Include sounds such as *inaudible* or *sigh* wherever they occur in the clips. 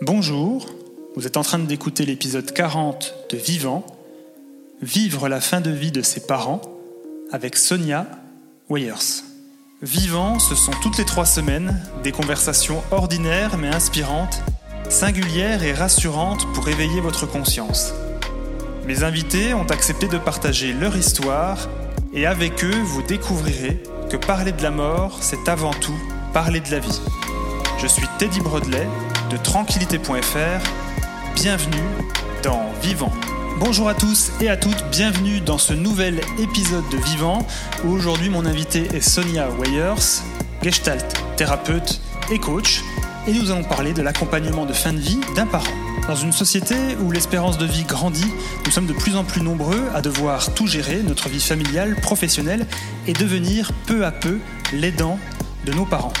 Bonjour, vous êtes en train d'écouter l'épisode 40 de Vivant, Vivre la fin de vie de ses parents, avec Sonia Weyers. Vivant, ce sont toutes les trois semaines des conversations ordinaires mais inspirantes, singulières et rassurantes pour éveiller votre conscience. Mes invités ont accepté de partager leur histoire et avec eux, vous découvrirez que parler de la mort, c'est avant tout parler de la vie. Je suis Teddy Brodelet de tranquillité.fr. Bienvenue dans Vivant. Bonjour à tous et à toutes, bienvenue dans ce nouvel épisode de Vivant où aujourd'hui mon invité est Sonia Weyers, gestalt thérapeute et coach et nous allons parler de l'accompagnement de fin de vie d'un parent. Dans une société où l'espérance de vie grandit, nous sommes de plus en plus nombreux à devoir tout gérer, notre vie familiale, professionnelle, et devenir peu à peu l'aidant de nos parents.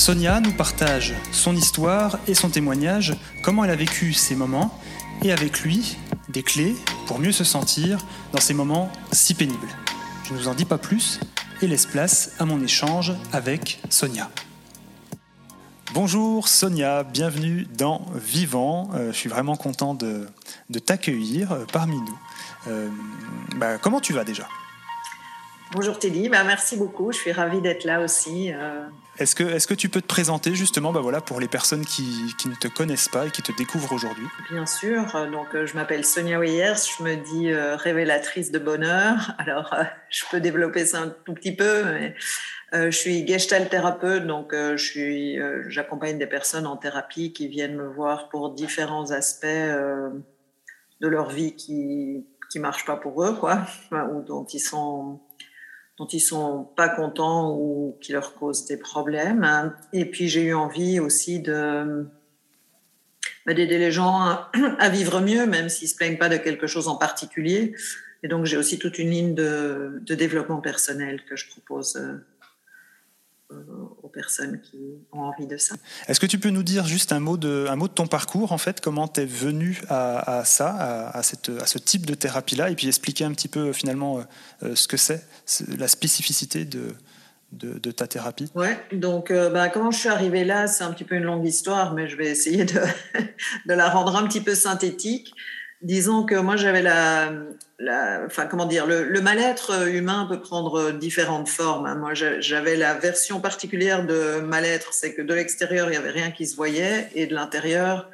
Sonia nous partage son histoire et son témoignage, comment elle a vécu ces moments, et avec lui, des clés pour mieux se sentir dans ces moments si pénibles. Je ne vous en dis pas plus et laisse place à mon échange avec Sonia. Bonjour Sonia, bienvenue dans Vivant. Euh, je suis vraiment content de, t'accueillir euh, parmi nous. Euh, bah, comment tu vas déjà? Bonjour Teddy, bah, merci beaucoup, je suis ravie d'être là aussi. Est-ce que, est que tu peux te présenter justement bah voilà, pour les personnes qui, ne te connaissent pas et qui te découvrent aujourd'hui? Bien sûr, donc euh, je m'appelle Sonia Weyers, je me dis euh, révélatrice de bonheur. Alors euh, je peux développer ça un tout petit peu, mais je suis gestalt thérapeute, donc j'accompagne des personnes en thérapie qui viennent me voir pour différents aspects de leur vie qui ne marchent pas pour eux, quoi, ou dont ils sont dont ils sont pas contents ou qui leur causent des problèmes. Et puis j'ai eu envie aussi de bah, d'aider les gens à, vivre mieux, même s'ils se plaignent pas de quelque chose en particulier. Et donc j'ai aussi toute une ligne de, développement personnel que je propose euh, personnes qui ont envie de ça. Est-ce que tu peux nous dire juste un mot de, un mot de ton parcours, en fait, comment tu es venu à, ça, à, cette, à, ce type de thérapie-là, et puis expliquer un petit peu finalement euh, ce que c'est, la spécificité de, de, ta thérapie Ouais, donc euh, bah, comment je suis arrivée là, c'est un petit peu une longue histoire, mais je vais essayer de, *laughs* de la rendre un petit peu synthétique. Disons que moi j'avais la, la, enfin comment dire, le, mal-être humain peut prendre différentes formes. Hein. Moi j'avais la version particulière de mal-être, c'est que de l'extérieur il y avait rien qui se voyait et de l'intérieur,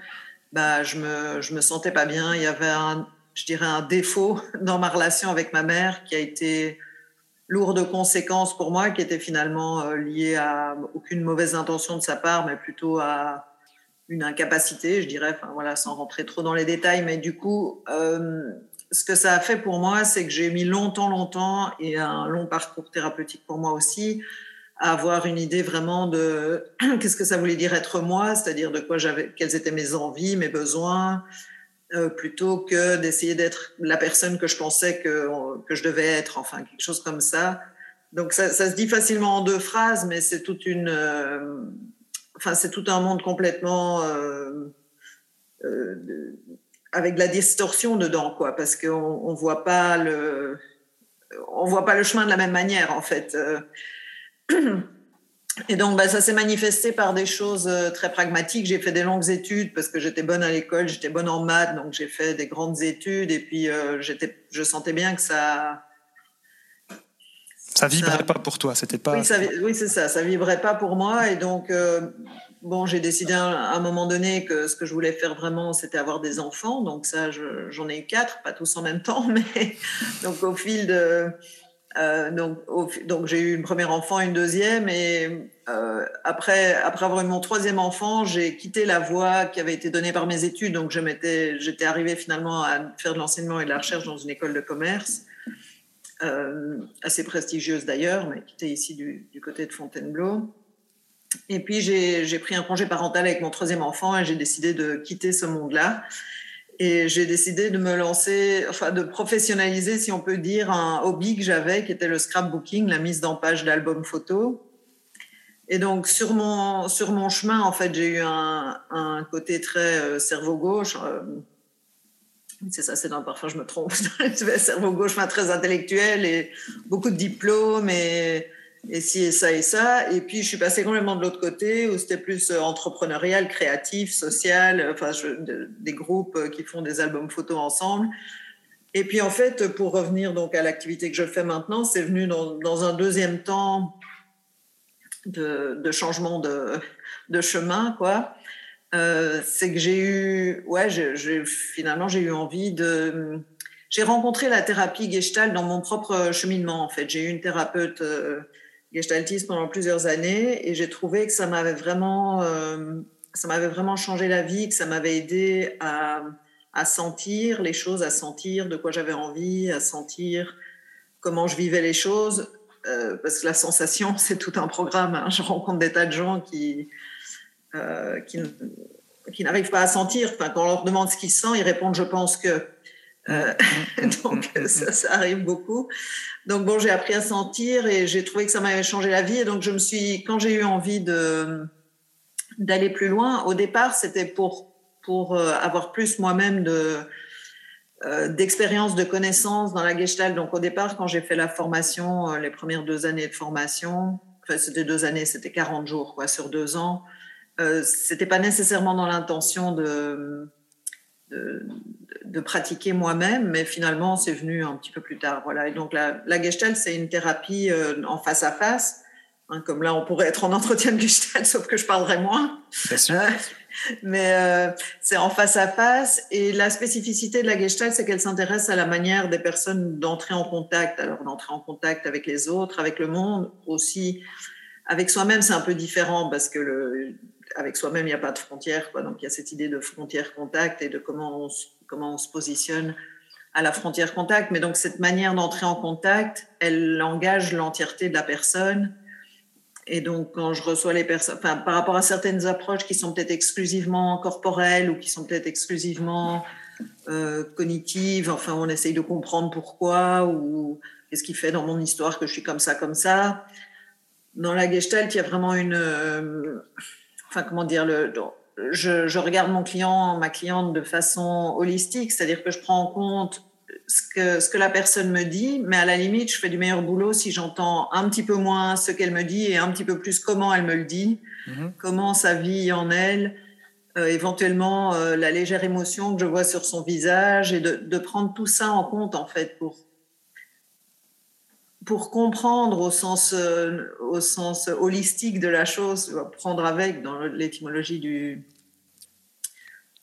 bah je me je me sentais pas bien. Il y avait un, je dirais un défaut dans ma relation avec ma mère qui a été lourd de conséquences pour moi, qui était finalement euh, lié à aucune mauvaise intention de sa part, mais plutôt à une incapacité, je dirais, enfin voilà, sans rentrer trop dans les détails, mais du coup, euh, ce que ça a fait pour moi, c'est que j'ai mis longtemps, longtemps, et un long parcours thérapeutique pour moi aussi, à avoir une idée vraiment de *clears throat* qu'est-ce que ça voulait dire être moi, c'est-à-dire de quoi j'avais, quelles étaient mes envies, mes besoins, euh, plutôt que d'essayer d'être la personne que je pensais que, que je devais être, enfin quelque chose comme ça. Donc ça, ça se dit facilement en deux phrases, mais c'est toute une euh, enfin, c'est tout un monde complètement euh, euh, avec de la distorsion dedans, quoi, parce qu'on on voit pas le, on voit pas le chemin de la même manière, en fait. Euh. *clears throat* Et donc, bah, ça s'est manifesté par des choses très pragmatiques. J'ai fait des longues études parce que j'étais bonne à l'école, j'étais bonne en maths, donc j'ai fait des grandes études. Et puis, je sentais bien que ça, ça vibrait pas pour toi, c'était pas. Oui, c'est ça, ça vibrait pas pour moi. Et donc, euh, bon, j'ai décidé à un moment donné que ce que je voulais faire vraiment, c'était avoir des enfants. Donc, ça, j'en ai eu quatre, pas tous en même temps, *laughs* mais donc au fil de. Euh, donc, donc j'ai eu une première enfant, une deuxième, et euh, après, après avoir eu mon troisième enfant, j'ai quitté la voie qui avait été donnée par mes études. Donc, je m'étais, j'étais arrivée finalement à faire de l'enseignement et de la recherche dans une école de commerce. Euh, assez prestigieuse d'ailleurs, mais qui était ici du, côté de Fontainebleau. Et puis j'ai pris un congé parental avec mon troisième enfant et j'ai décidé de quitter ce monde-là. Et j'ai décidé de me lancer, enfin de professionnaliser, si on peut dire, un hobby que j'avais, qui était le scrapbooking, la mise en page d'albums photos. Et donc sur mon sur mon chemin, en fait, j'ai eu un, un, côté très euh, cerveau gauche. Euh, c'est ça, c'est dans parfois je me trompe. *laughs* cerveau gauche, très intellectuel et beaucoup de diplômes et, et si et ça et ça. Et puis je suis passée complètement de l'autre côté où c'était plus euh, entrepreneurial, créatif, social, enfin des groupes qui font des albums photos ensemble. Et puis en fait, pour revenir donc à l'activité que je fais maintenant, c'est venu dans, un deuxième temps de, changement de, de, chemin, quoi. Euh, c'est que j'ai eu, ouais, finalement j'ai eu envie de, j'ai rencontré la thérapie Gestalt dans mon propre cheminement en fait. J'ai eu une thérapeute euh, gestaltiste pendant plusieurs années et j'ai trouvé que ça m'avait vraiment, euh, ça m'avait vraiment changé la vie, que ça m'avait aidé à, sentir les choses, à sentir de quoi j'avais envie, à sentir comment je vivais les choses. Parce que la sensation, *laughs* c'est tout un programme. Hein. Je rencontre des tas de gens qui, euh, qui, qui n'arrivent pas à sentir. Enfin, quand on leur demande ce qu'ils sentent, ils répondent je pense que. Euh, *laughs* donc ça, ça, arrive beaucoup. Donc bon, j'ai appris à sentir et j'ai trouvé que ça m'avait changé la vie. Et donc je me suis, quand j'ai eu envie de d'aller plus loin, au départ c'était pour pour avoir plus moi-même de d'expérience, de connaissances dans la Gestalt. Donc au départ, quand j'ai fait la formation, les premières deux années de formation, enfin c'était deux années, c'était 40 jours quoi sur deux ans. Euh, c'était pas nécessairement dans l'intention de, de, pratiquer moi-même, mais finalement, c'est venu un petit peu plus tard. Voilà. Et donc, la, la Gestalt, c'est une thérapie euh, en face à face. Hein, comme là, on pourrait être en entretien de Gestalt, *laughs* sauf que je parlerai moins. Bien sûr. *laughs* Mais euh, c'est en face à face. Et la spécificité de la Gestalt, c'est qu'elle s'intéresse à la manière des personnes d'entrer en contact. Alors, d'entrer en contact avec les autres, avec le monde, aussi avec soi-même, c'est un peu différent parce que le, avec soi-même, il n'y a pas de frontière. Donc, il y a cette idée de frontière-contact et de comment on, comment on se positionne à la frontière contact. Mais donc, cette manière d'entrer en contact, elle engage l'entièreté de la personne. Et donc, quand je reçois les personnes, enfin, par rapport à certaines approches qui sont peut-être exclusivement corporelles ou qui sont peut-être exclusivement euh, cognitives, enfin, on essaye de comprendre pourquoi ou qu'est-ce qui fait dans mon histoire que je suis comme ça, comme ça. Dans la Gestalt, il y a vraiment une, euh, enfin comment dire, le, je, je, regarde mon client, ma cliente de façon holistique, c'est-à-dire que je prends en compte ce que, ce que la personne me dit, mais à la limite, je fais du meilleur boulot si j'entends un petit peu moins ce qu'elle me dit et un petit peu plus comment elle me le dit, mhm. comment ça vit en elle, euh, éventuellement euh, la légère émotion que je vois sur son visage et de, de prendre tout ça en compte en fait pour pour comprendre au sens, euh, au sens holistique de la chose, prendre avec dans l'étymologie du,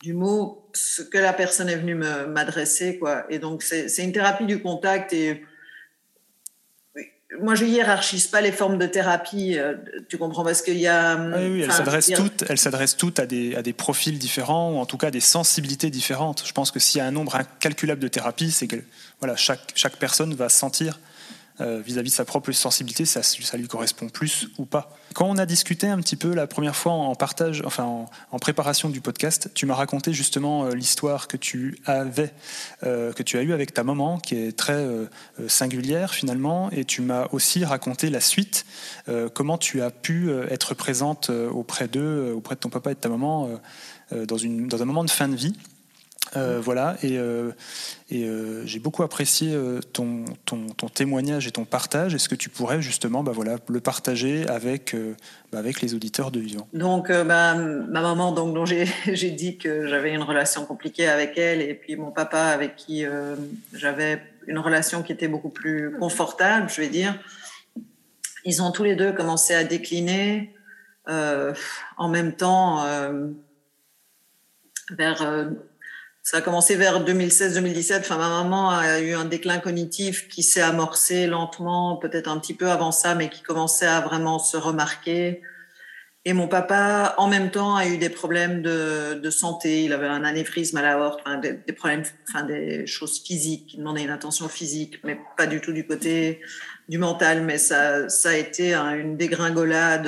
du mot ce que la personne est venue m'adresser. quoi. Et donc, c'est une thérapie du contact. Et moi, je hiérarchise pas les formes de thérapie, euh, tu comprends, parce qu'il y a. Ah oui, oui, elles s'adressent toutes, elles s'adressent toutes à des, à des profils différents, ou en tout cas des sensibilités différentes. Je pense que s'il y a un nombre incalculable de thérapies, c'est que voilà, chaque, chaque personne va sentir euh, vis-à-vis de sa propre sensibilité, ça, lui correspond plus ou pas. Quand on a discuté un petit peu la première fois en partage, enfin en, préparation du podcast, tu m'as raconté justement euh, l'histoire que tu avais, euh, que tu as eue avec ta maman, qui est très singulière finalement, et tu m'as aussi raconté la suite, comment tu as pu être présente auprès d'eux, auprès de ton papa et de ta maman dans un moment de fin de vie. Euh, voilà, et, euh, euh, j'ai beaucoup apprécié ton, ton, témoignage et ton partage. Est-ce que tu pourrais justement bah, voilà, le partager avec, bah, avec les auditeurs de Vivant? Donc, bah, ma maman, donc, dont *laughs* j'ai dit que j'avais une relation compliquée avec elle, et puis mon papa, avec qui j'avais une relation qui était beaucoup plus confortable, je vais dire, ils ont tous les deux commencé à décliner en même temps vers ça a commencé vers 2016-2017. Enfin, ma maman a eu un déclin cognitif qui s'est amorcé lentement, peut-être un petit peu avant ça, mais qui commençait à vraiment se remarquer. Et mon papa, en même temps, a eu des problèmes de, santé. Il avait un anévrisme à la horte, enfin, des, problèmes, enfin, des choses physiques qui demandaient une attention physique, mais pas du tout du côté du mental. Mais ça, ça a été une dégringolade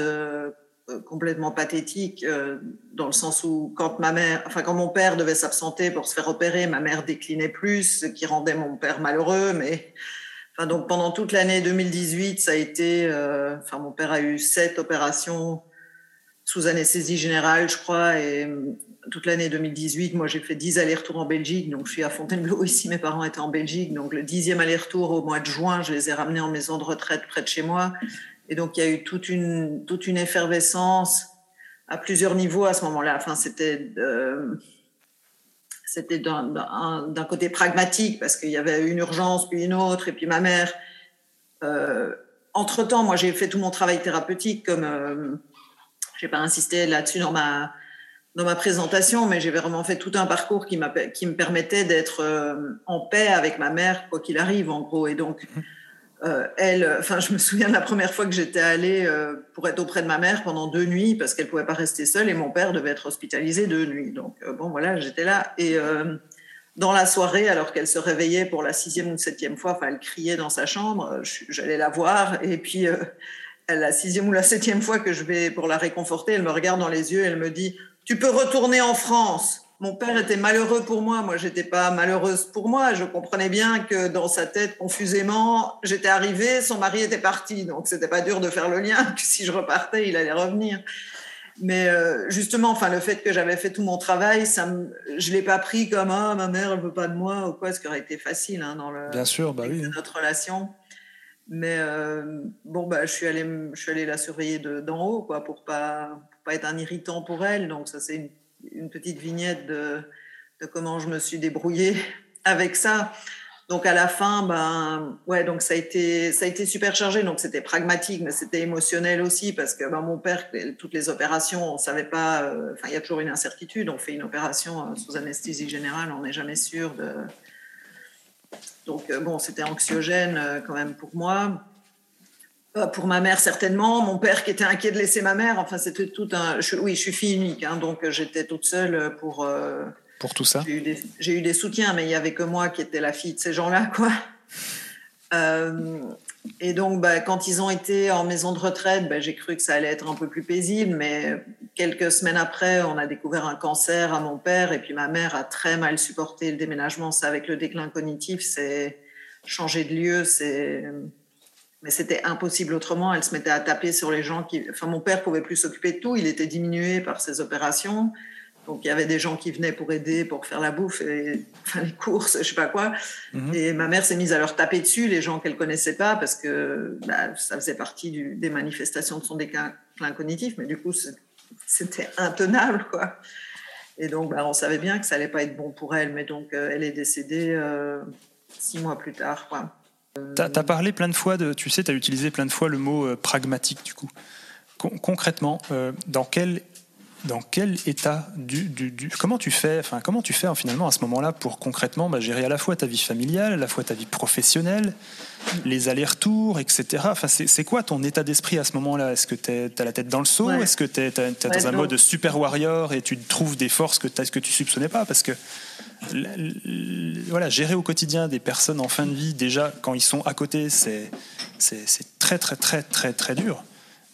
complètement pathétique euh, dans le sens où quand ma mère, enfin quand mon père devait s'absenter pour se faire opérer, ma mère déclinait plus, ce qui rendait mon père malheureux. Mais enfin donc pendant toute l'année 2018, ça a été, euh, enfin mon père a eu sept opérations sous anesthésie générale, je crois, et toute l'année 2018, moi j'ai fait dix allers-retours en Belgique, donc je suis à Fontainebleau *laughs* ici, mes parents étaient en Belgique, donc le dixième aller-retour au mois de juin, je les ai ramenés en maison de retraite près de chez moi. Et donc, il y a eu toute une, toute une effervescence à plusieurs niveaux à ce moment-là. Enfin, c'était c'était d'un côté pragmatique parce qu'il y avait une urgence puis une autre et puis ma mère. Euh, entre temps, moi j'ai fait tout mon travail thérapeutique comme euh, j'ai pas insisté là-dessus dans ma dans ma présentation, mais j'ai vraiment fait tout un parcours qui, qui me permettait d'être euh, en paix avec ma mère quoi qu'il arrive en gros et donc. Euh, elle, enfin, je me souviens de la première fois que j'étais allée euh, pour être auprès de ma mère pendant deux nuits parce qu'elle pouvait pas rester seule et mon père devait être hospitalisé deux nuits. Donc euh, bon, voilà, j'étais là et dans la soirée, alors qu'elle se réveillait pour la sixième ou septième fois, enfin, elle criait dans sa chambre. J'allais la voir et puis la sixième ou la septième fois que je vais pour la réconforter, elle me regarde dans les yeux, et elle me dit "Tu peux retourner en France." Mon père était malheureux pour moi. Moi, j'étais pas malheureuse pour moi. Je comprenais bien que dans sa tête, confusément, j'étais arrivée, son mari était parti. Donc, c'était pas dur de faire le lien *laughs* que si je repartais, il allait revenir. Mais euh, justement, enfin, le fait que j'avais fait tout mon travail, ça me, je l'ai pas pris comme ah ma mère elle veut pas de moi ou quoi, ce qui aurait été facile hein, dans le bien sûr, bah oui. notre relation. Mais euh, bon, bah, je suis allée, je suis allée la surveiller d'en haut, quoi, pour pas, pour pas être un irritant pour elle. Donc ça, c'est une une petite vignette de, comment je me suis débrouillée avec ça. Donc à la fin, ben ouais, donc ça a été ça a été super chargé. Donc c'était pragmatique, mais c'était émotionnel aussi parce que ben, mon père, toutes les opérations, on savait pas. Euh, enfin, il y a toujours une incertitude. On fait une opération euh, sous anesthésie générale, on n'est jamais sûr de. Donc euh, bon, c'était anxiogène quand même pour moi. Euh, pour ma mère certainement, mon père qui était inquiet de laisser ma mère. Enfin, c'était tout un. oui, je suis fille unique, hein, donc euh, j'étais toute seule pour. Euh, pour tout ça? J'ai eu, des soutiens, mais il y avait que moi qui étais la fille de ces gens-là, quoi. *laughs* et donc, bah, quand ils ont été en maison de retraite, bah, j'ai cru que ça allait être un peu plus paisible, mais quelques semaines après, on a découvert un cancer à mon père, et puis ma mère a très mal supporté le déménagement. Ça, avec le déclin cognitif, c'est changer de lieu, c'est mais c'était impossible autrement. Elle se mettait à taper sur les gens qui. Enfin, mon père pouvait plus s'occuper de tout. Il était diminué par ses opérations. Donc, il y avait des gens qui venaient pour aider, pour faire la bouffe, et, *laughs* enfin, les courses, je sais pas quoi. Mhm. Et ma mère s'est mise à leur taper dessus, les gens qu'elle connaissait pas, parce que bah, ça faisait partie des manifestations de son déclin cognitif. Mais du coup, c'était intenable, quoi. Et donc, bah, on savait bien que ça allait pas être bon pour elle. Mais donc, euh, elle est décédée euh, six mois plus tard, quoi. Tu as, parlé plein de fois, de, tu sais, tu as utilisé plein de fois le mot euh, pragmatique, du coup. concrètement, euh, dans quel dans quel état du, du, comment tu fais enfin comment tu fais finalement à ce moment-là pour concrètement bah, gérer à la fois ta vie familiale à la fois ta vie professionnelle les allers-retours etc enfin c'est quoi ton état d'esprit à ce moment-là? Est-ce que tu as la tête dans le seau? Est-ce que tu es, dans un mode super warrior et tu trouves des forces que, que tu soupçonnais pas? Parce que voilà, gérer au quotidien des personnes en fin de vie, déjà quand ils sont à côté, c'est très très très très très dur.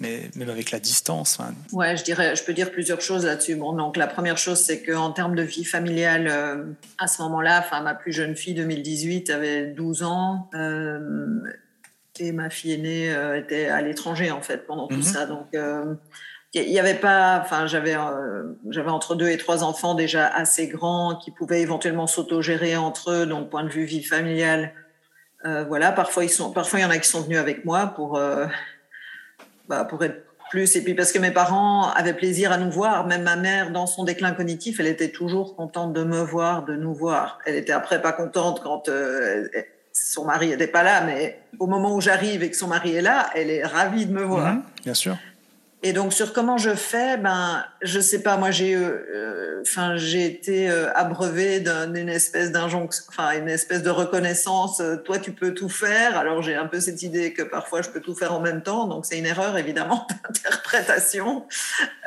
Mais même avec la distance. Ouais, je dirais, je peux dire plusieurs choses là-dessus. Bon, donc la première chose, c'est qu'en termes de vie familiale, euh, à ce moment-là, enfin ma plus jeune fille, 2018, avait 12 ans. Euh, et ma fille aînée euh, était à l'étranger en fait pendant tout mhm. ça. Donc il y avait pas, enfin, j'avais, euh, j'avais entre deux et trois enfants déjà assez grands qui pouvaient éventuellement s'autogérer entre eux, donc point de vue vie familiale. Euh, voilà, parfois ils sont, parfois il y en a qui sont venus avec moi pour, euh, bah, pour être plus. Et puis parce que mes parents avaient plaisir à nous voir, même ma mère dans son déclin cognitif, elle était toujours contente de me voir, de nous voir. Elle était après pas contente quand son mari n'était pas là, mais au moment où j'arrive et que son mari est là, elle est ravie de me voir. Mmh, bien sûr. Et donc sur comment je fais, ben je sais pas. Moi j'ai, euh, enfin j'ai été euh, abreuvée d'une espèce d'injonction, enfin une espèce de reconnaissance. Euh, toi tu peux tout faire. Alors j'ai un peu cette idée que parfois je peux tout faire en même temps. Donc c'est une erreur évidemment *laughs* d'interprétation.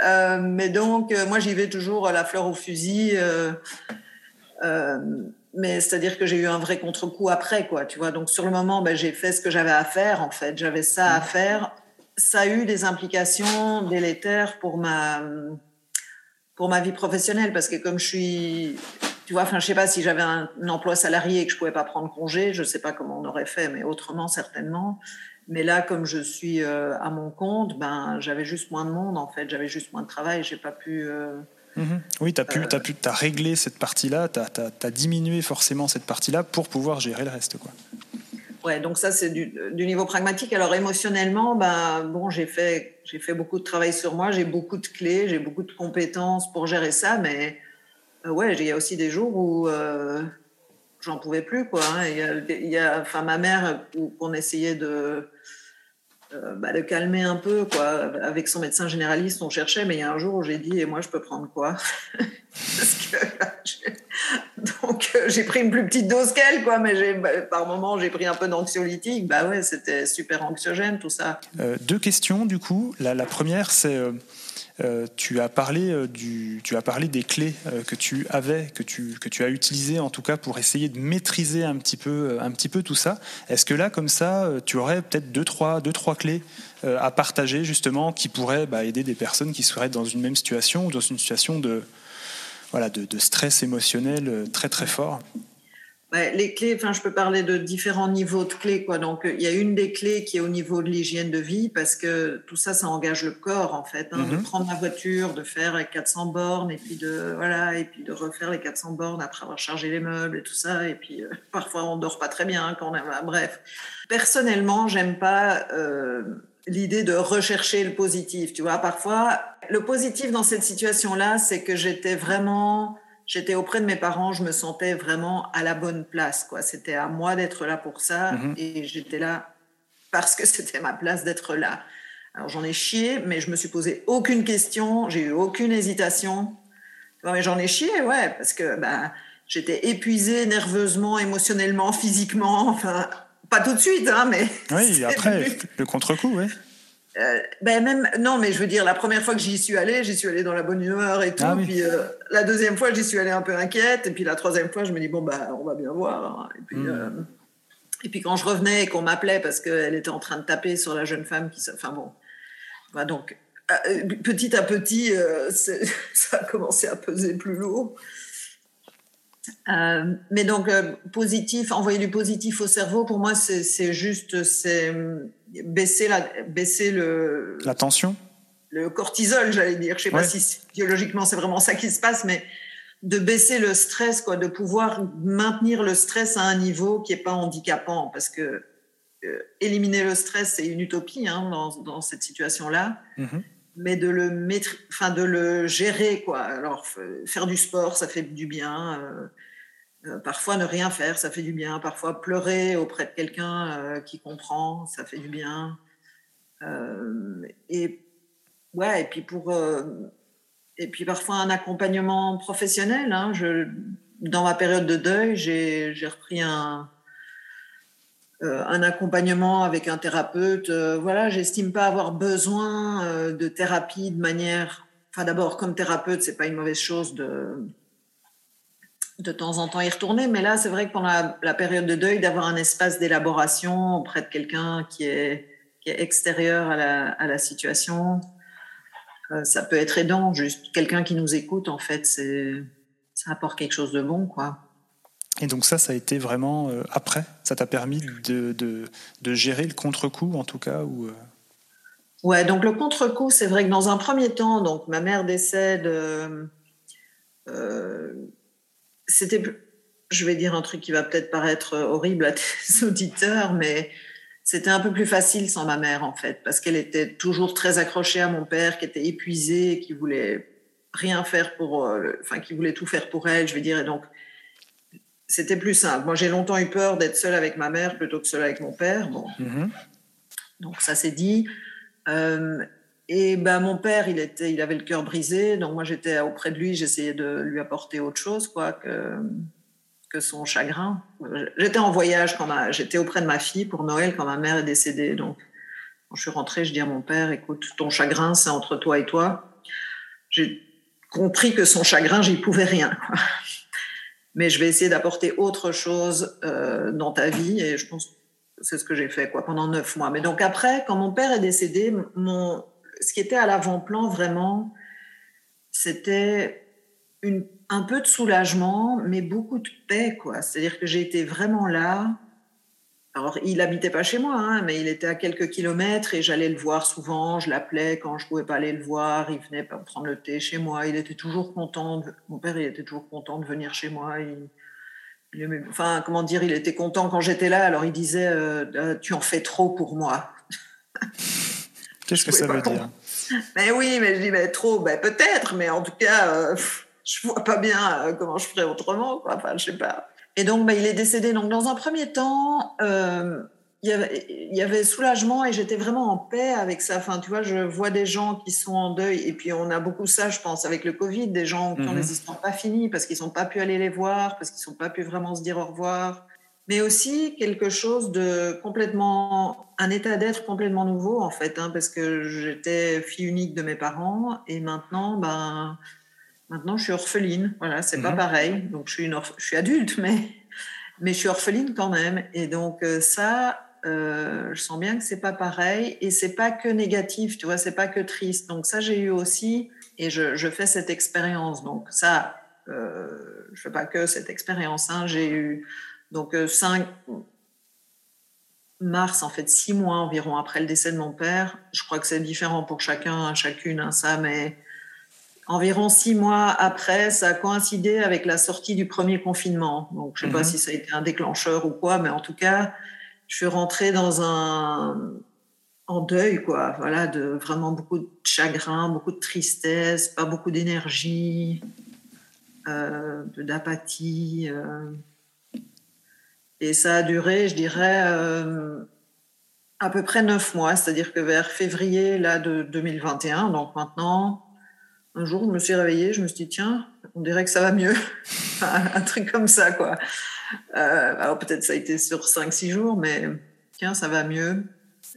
Euh, mais donc moi j'y vais toujours à la fleur au fusil. mais c'est-à-dire que j'ai eu un vrai contre-coup après, quoi. Tu vois. Donc sur le moment, ben, j'ai fait ce que j'avais à faire. En fait, j'avais ça à mmh. faire ça a eu des implications délétères pour ma, pour ma vie professionnelle parce que comme je suis, tu vois, enfin, je sais pas si j'avais un, emploi salarié et que je pouvais pas prendre congé, je sais pas comment on aurait fait, mais autrement certainement. Mais là, comme je suis euh, à mon compte, ben, j'avais juste moins de monde en fait, j'avais juste moins de travail, j'ai pas pu. Euh, mhm. Oui, tu as, pu, as, pu, as réglé cette partie-là, tu as, as, diminué forcément cette partie-là pour pouvoir gérer le reste. Quoi. Ouais, donc ça c'est du, niveau pragmatique. Alors émotionnellement, ben bon, j'ai fait j'ai fait beaucoup de travail sur moi, j'ai beaucoup de clés, j'ai beaucoup de compétences pour gérer ça, mais euh, ouais, il y a aussi des jours où euh, j'en pouvais plus quoi. Hein. Il, y a, enfin ma mère, on essayait de euh, bah, calmer un peu quoi. Avec son médecin généraliste, on cherchait, mais il y a un jour où j'ai dit et moi je peux prendre quoi? *laughs* Parce que donc euh, j'ai pris une plus petite dose qu'elle, quoi, mais bah, par moment j'ai pris un peu d'anxiolytique. Bah ouais, c'était super anxiogène tout ça. Euh, deux questions du coup. La, première, c'est euh, tu as parlé du, tu as parlé des clés que tu avais, que tu que tu as utilisées en tout cas pour essayer de maîtriser un petit peu un petit peu tout ça. Est-ce que là, comme ça, tu aurais peut-être deux trois deux trois clés à partager justement qui pourraient bah, aider des personnes qui seraient dans une même situation ou dans une situation de voilà, de, stress émotionnel euh, très très fort les clés, enfin, je peux parler de différents niveaux de clés, quoi. Donc, il y a une des clés qui est au niveau de l'hygiène de vie, parce que tout ça, ça engage le corps, en fait. Hein, De mhm. prendre la voiture, de faire 400 bornes, et puis de voilà, et puis de refaire les 400 bornes après avoir chargé les meubles et tout ça. Et puis, euh, *laughs* parfois, on dort pas très bien quand on a. Bref, personnellement, j'aime pas. Euh, l'idée de rechercher le positif. Tu vois, parfois, le positif dans cette situation-là, c'est que j'étais vraiment, j'étais auprès de mes parents, je me sentais vraiment à la bonne place. Quoi, c'était à moi d'être là pour ça, mhm. et j'étais là parce que c'était ma place d'être là. Alors j'en ai chié, mais je me suis posé aucune question, j'ai eu aucune hésitation. mais j'en ai chié, ouais, parce que ben, j'étais épuisée nerveusement, émotionnellement, *laughs* physiquement. Enfin, pas tout de suite, hein, mais. Oui, *laughs* après, le contre-coup, oui. Euh, ben même non mais je veux dire la première fois que j'y suis allée j'y suis allée dans la bonne humeur et tout ah puis euh, la deuxième fois j'y suis allée un peu inquiète et puis la troisième fois je me dis bon bah on va bien voir hein. et puis hmm. euh, et puis quand je revenais et qu'on m'appelait parce qu'elle était en train de taper sur la jeune femme qui enfin bon bah, donc petit à petit *laughs* ça a commencé à peser plus lourd euh, mais donc, euh, positif, envoyer du positif au cerveau, pour moi, c'est juste c'est euh, baisser, la, baisser le. La tension Le cortisol, j'allais dire. Je sais pas si biologiquement c'est vraiment ça qui se passe, mais de baisser le stress, quoi, de pouvoir maintenir le stress à un niveau qui est pas handicapant, parce que éliminer le stress, c'est une utopie hein, dans, dans, cette situation-là. Mm-hmm. Mais de le enfin de le gérer quoi. Alors faire du sport, ça fait du bien. Euh, parfois, ne rien faire, ça fait du bien. Parfois, pleurer auprès de quelqu'un euh, qui comprend, ça fait du bien. Euh, et ouais, et puis pour et puis parfois un accompagnement professionnel. Hein, dans ma période de deuil, j'ai repris un, un accompagnement avec un thérapeute. voilà, j'estime pas avoir besoin de thérapie de manière. Enfin, d'abord, comme thérapeute, c'est pas une mauvaise chose de de temps en temps y retourner. Mais là, c'est vrai que pendant la, période de deuil, d'avoir un espace d'élaboration auprès de quelqu'un qui est, est, extérieur à la, à la situation, euh, ça peut être aidant. Juste quelqu'un qui nous écoute, en fait, ça apporte quelque chose de bon, quoi. Et donc ça, ça a été vraiment euh, après Ça t'a permis de, de, gérer le contre-coup, en tout cas ou, euh? Ouais, donc le contre-coup, c'est vrai que dans un premier temps, donc ma mère décède c'était, je vais dire un truc qui va peut-être paraître horrible à tes *laughs* auditeurs, mais c'était un peu plus facile sans ma mère en fait, parce qu'elle était toujours très accrochée à mon père, qui était épuisé, qui voulait rien faire pour, euh, enfin qui voulait tout faire pour elle, je vais dire, et donc c'était plus simple. Moi, j'ai longtemps eu peur d'être seule avec ma mère plutôt que seule avec mon père. Bon, mm-hmm. donc ça s'est dit. Euh, et ben mon père, il était, il avait le cœur brisé, donc moi j'étais auprès de lui, j'essayais de lui apporter autre chose, quoi, que que son chagrin. J'étais en voyage quand j'étais auprès de ma fille pour Noël quand ma mère est décédée, donc quand je suis rentrée, je dis à mon père, écoute, ton chagrin, c'est entre toi et toi. J'ai compris que son chagrin, j'y pouvais rien. Mais je vais essayer d'apporter autre chose euh, dans ta vie, et je pense c'est ce que j'ai fait quoi pendant neuf mois. Mais donc après, quand mon père est décédé, mon ce qui était à l'avant-plan vraiment, c'était un peu de soulagement, mais beaucoup de paix, quoi. C'est-à-dire que j'ai été vraiment là. Alors, il habitait pas chez moi, hein, mais il était à quelques kilomètres et j'allais le voir souvent. Je l'appelais quand je pouvais pas aller le voir. Il venait prendre le thé chez moi. Il était toujours content. Mon père, il était toujours content de venir chez moi. enfin, comment dire, il était content quand j'étais là, alors il disait euh, Tu en fais trop pour moi. *laughs* Qu'est-ce que ça veut dire Mais oui, mais je dis mais Trop, ben, peut-être, mais en tout cas, euh, je vois pas bien euh, comment je ferais autrement. Quoi. Enfin, je sais pas. Et donc, ben, il est décédé. Donc, dans un premier temps, il y, avait, soulagement et j'étais vraiment en paix avec ça. Enfin, tu vois, je vois des gens qui sont en deuil et puis on a beaucoup ça, je pense, avec le Covid, des gens qui ont mhm. les histoires pas finies parce qu'ils n'ont pas pu aller les voir, parce qu'ils n'ont pas pu vraiment se dire au revoir. Mais aussi quelque chose de complètement, un état d'être complètement nouveau en fait, hein, parce que j'étais fille unique de mes parents et maintenant, ben, maintenant je suis orpheline. Voilà, c'est pas mhm. pareil. Donc je suis, une je suis adulte, mais mais je suis orpheline quand même. Et donc euh, ça, euh, je sens bien que c'est pas pareil et c'est pas que négatif, tu vois, c'est pas que triste. Donc ça, j'ai eu aussi et je, je fais cette expérience. Donc ça, euh, je fais pas que cette expérience. Hein. J'ai eu donc 5 euh, mars, en fait, six mois environ après le décès de mon père. Je crois que c'est différent pour chacun, chacune, hein, ça, mais environ six mois après, ça a coïncidé avec la sortie du premier confinement. Donc, je sais pas mhm. si ça a été un déclencheur ou quoi, mais en tout cas, je suis rentrée dans un en deuil, quoi. Voilà, de vraiment beaucoup de chagrin, beaucoup de tristesse, pas beaucoup d'énergie, euh, d'apathie. Euh. Et ça a duré, je dirais, euh, à peu près neuf mois, c'est-à-dire que vers février là de 2021, donc maintenant, un jour, je me suis réveillée, je me suis dit tiens, on dirait que ça va mieux, *laughs* un truc comme ça, quoi. Euh, alors peut-être ça a été sur 5-6 jours, mais tiens, ça va mieux.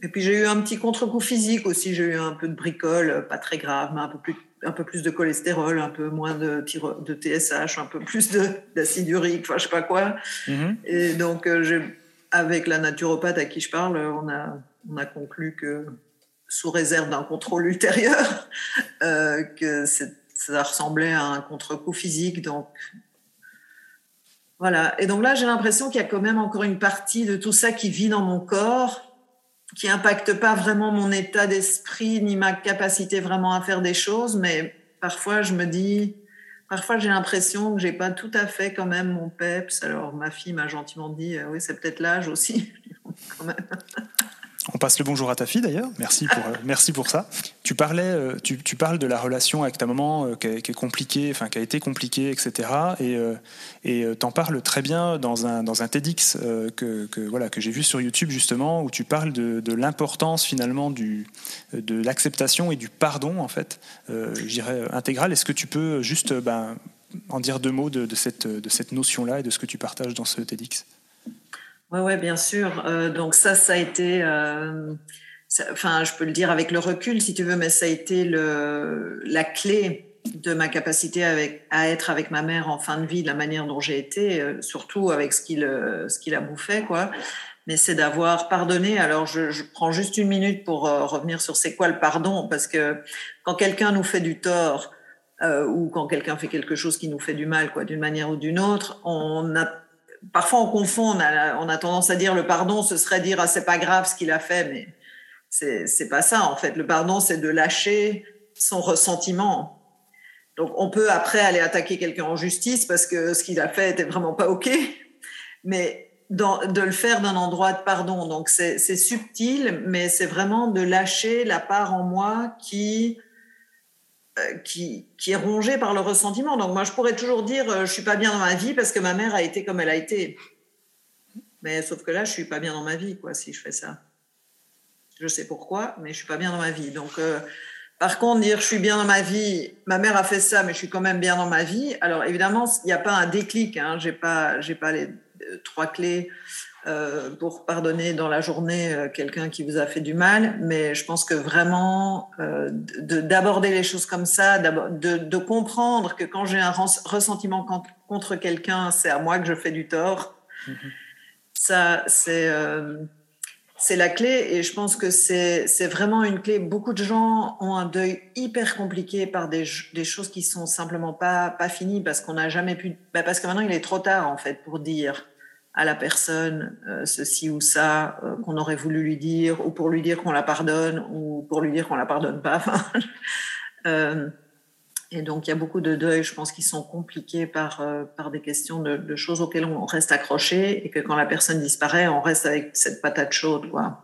Et puis j'ai eu un petit contre-coup physique aussi. J'ai eu un peu de bricole, pas très grave, mais un peu plus, un peu plus de cholestérol, un peu moins de, de TSH, un peu plus d'acide urique, enfin je sais pas quoi. Mm-hmm. Et donc euh, avec la naturopathe à qui je parle, on a, on a conclu que sous réserve d'un contrôle ultérieur, *laughs* euh, que ça ressemblait à un contre-coup physique. Donc voilà. Et donc là, j'ai l'impression qu'il y a quand même encore une partie de tout ça qui vit dans mon corps, qui impacte pas vraiment mon état d'esprit ni ma capacité vraiment à faire des choses, mais parfois je me dis, parfois j'ai l'impression que j'ai pas tout à fait quand même mon peps. Alors ma fille m'a gentiment dit, euh, oui, c'est peut-être l'âge aussi. *laughs* On passe le bonjour à ta fille d'ailleurs. Merci pour, euh, merci pour ça. Tu parlais, euh, tu, tu, parles de la relation avec ta maman euh, qui, est compliquée, enfin qui a été compliquée, etc. Et t'en parles très bien dans un dans un TEDx que, voilà que j'ai vu sur YouTube justement où tu parles de, de l'importance finalement du de l'acceptation et du pardon en fait, je dirais intégral. Est-ce que tu peux juste ben, en dire deux mots de, de cette de cette notion là et de ce que tu partages dans ce TEDx? Oui, ouais, bien sûr. Euh, donc ça, ça a été, euh, enfin, je peux le dire avec le recul si tu veux, mais ça a été le, la clé de ma capacité avec, à être avec ma mère en fin de vie, de la manière dont j'ai été, euh, surtout avec ce qu'il ce qu'il a bouffé, quoi. Mais c'est d'avoir pardonné. Alors, je, je, prends juste une minute pour revenir sur c'est quoi le pardon, parce que quand quelqu'un nous fait du tort ou quand quelqu'un fait quelque chose qui nous fait du mal, quoi, d'une manière ou d'une autre, on a parfois on confond, on a, tendance à dire le pardon, ce serait dire ah c'est pas grave ce qu'il a fait, mais c'est pas ça en fait. Le pardon, c'est de lâcher son ressentiment. Donc on peut après aller attaquer quelqu'un en justice parce que ce qu'il a fait était vraiment pas ok, mais de le faire d'un endroit de pardon. Donc c'est subtil, mais c'est vraiment de lâcher la part en moi qui qui, qui, est rongé par le ressentiment. Donc moi, je pourrais toujours dire, euh, je suis pas bien dans ma vie parce que ma mère a été comme elle a été. Mais sauf que là, je suis pas bien dans ma vie, quoi, si je fais ça. Je sais pourquoi, mais je suis pas bien dans ma vie. Donc, euh, par contre, dire je suis bien dans ma vie, ma mère a fait ça, mais je suis quand même bien dans ma vie. Alors évidemment, il n'y a pas un déclic. Hein, j'ai pas, j'ai pas les trois clés euh, pour pardonner dans la journée euh, quelqu'un qui vous a fait du mal, mais je pense que vraiment euh, d'aborder les choses comme ça, de, de, comprendre que quand j'ai un ressentiment contre quelqu'un, c'est à moi que je fais du tort. Mm-hmm. Ça, c'est c'est la clé et je pense que c'est vraiment une clé. Beaucoup de gens ont un deuil hyper compliqué par des, des choses qui sont simplement pas, pas finies parce qu'on n'a jamais pu. Bah parce que maintenant il est trop tard en fait pour dire à la personne euh, ceci ou ça euh, qu'on aurait voulu lui dire, ou pour lui dire qu'on la pardonne, ou pour lui dire qu'on la pardonne pas. *laughs* euh, Et donc, il y a beaucoup de deuils, je pense, qui sont compliqués par, par des questions de, choses auxquelles on reste accroché et que quand la personne disparaît, on reste avec cette patate chaude. Quoi.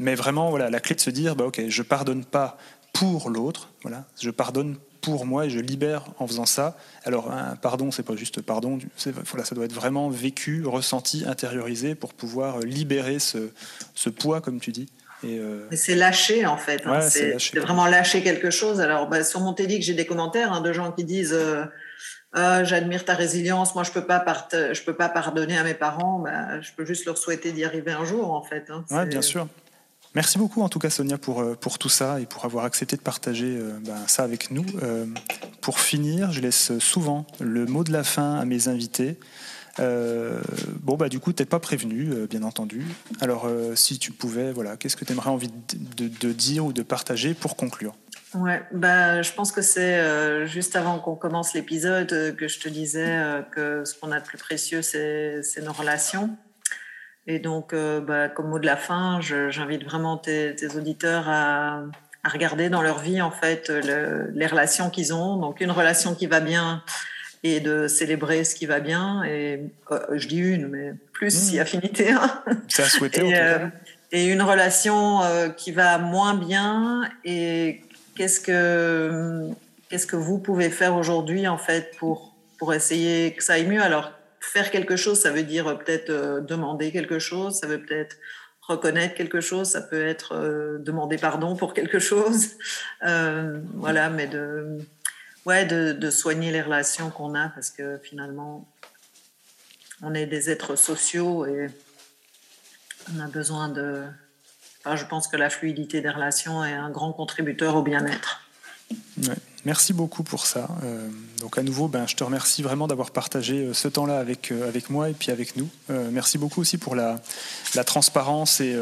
Mais vraiment, voilà, la clé de se dire, bah, OK, je pardonne pas pour l'autre, voilà, je pardonne pour moi et je libère en faisant ça. Alors, un pardon, c'est pas juste pardon, voilà, ça doit être vraiment vécu, ressenti, intériorisé pour pouvoir libérer ce, ce poids, comme tu dis. Euh, c'est lâcher en fait. Hein. c'est vraiment lâcher quelque chose. Alors bah, sur mon que j'ai des commentaires hein, de gens qui disent euh, j'admire ta résilience. Moi je peux pas je peux pas pardonner à mes parents. Bah, je peux juste leur souhaiter d'y arriver un jour en fait. Hein. Oui, bien sûr. Merci beaucoup en tout cas Sonia pour, euh, pour tout ça et pour avoir accepté de partager bah, ça avec nous. pour finir, je laisse souvent le mot de la fin à mes invités. Euh, bon, bah, du coup, tu n'es pas prévenu, euh, bien entendu. Alors, euh, si tu pouvais, voilà, qu'est-ce que tu aimerais envie de, dire ou de partager pour conclure? Ouais, bah, je pense que c'est juste avant qu'on commence l'épisode que je te disais que ce qu'on a de plus précieux, c'est nos relations. Et donc, bah, comme mot de la fin, j'invite vraiment tes, auditeurs à, à, regarder dans leur vie, en fait, les relations qu'ils ont. Donc, une relation qui va bien, et de célébrer ce qui va bien. Et euh, je dis une, mais plus si mmh. affinité. Hein. C'est à souhaiter. et, euh, et, une relation euh, qui va moins bien. Et qu'est-ce que qu'est-ce que vous pouvez faire aujourd'hui en fait pour pour essayer que ça aille mieux? Alors faire quelque chose, ça veut dire peut-être demander quelque chose, ça veut peut-être reconnaître quelque chose, ça peut être demander pardon pour quelque chose. *laughs* voilà, mais de ouais, de, soigner les relations qu'on a parce que finalement, on est des êtres sociaux et on a besoin de. Je pense que la fluidité des relations est un grand contributeur au bien-être. Merci beaucoup pour ça. Euh, donc à nouveau, ben, je te remercie vraiment d'avoir partagé euh, ce temps-là avec, euh, avec moi et puis avec nous. merci beaucoup aussi pour la, la transparence et,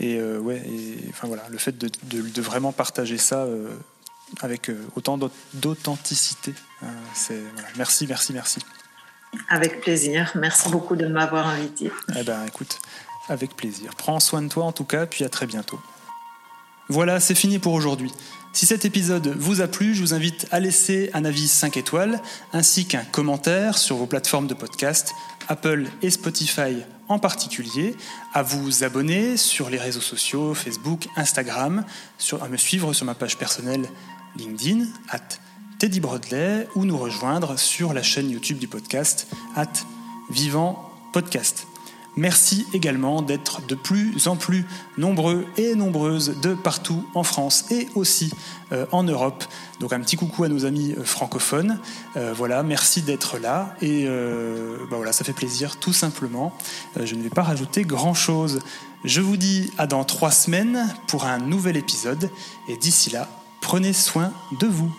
et, ouais, et enfin, voilà, le fait de, de, de vraiment partager ça avec autant d'authenticité. Euh, merci, merci, merci. Avec plaisir. Merci beaucoup de m'avoir invité. Eh ben, écoute, avec plaisir. Prends soin de toi en tout cas, puis à très bientôt. Voilà, c'est fini pour aujourd'hui. Si cet épisode vous a plu, je vous invite à laisser un avis 5 étoiles ainsi qu'un commentaire sur vos plateformes de podcast, Apple et Spotify en particulier, à vous abonner sur les réseaux sociaux, Facebook, Instagram, à me suivre sur ma page personnelle LinkedIn, at Teddy ou nous rejoindre sur la chaîne YouTube du podcast, at Vivant Podcast. Merci également d'être de plus en plus nombreux et nombreuses de partout en France et aussi euh, en Europe. Donc un petit coucou à nos amis euh, francophones. Euh, voilà, merci d'être là et bah voilà, ça fait plaisir tout simplement. je ne vais pas rajouter grand chose. Je vous dis à dans trois semaines pour un nouvel épisode et d'ici là, Prenez soin de vous.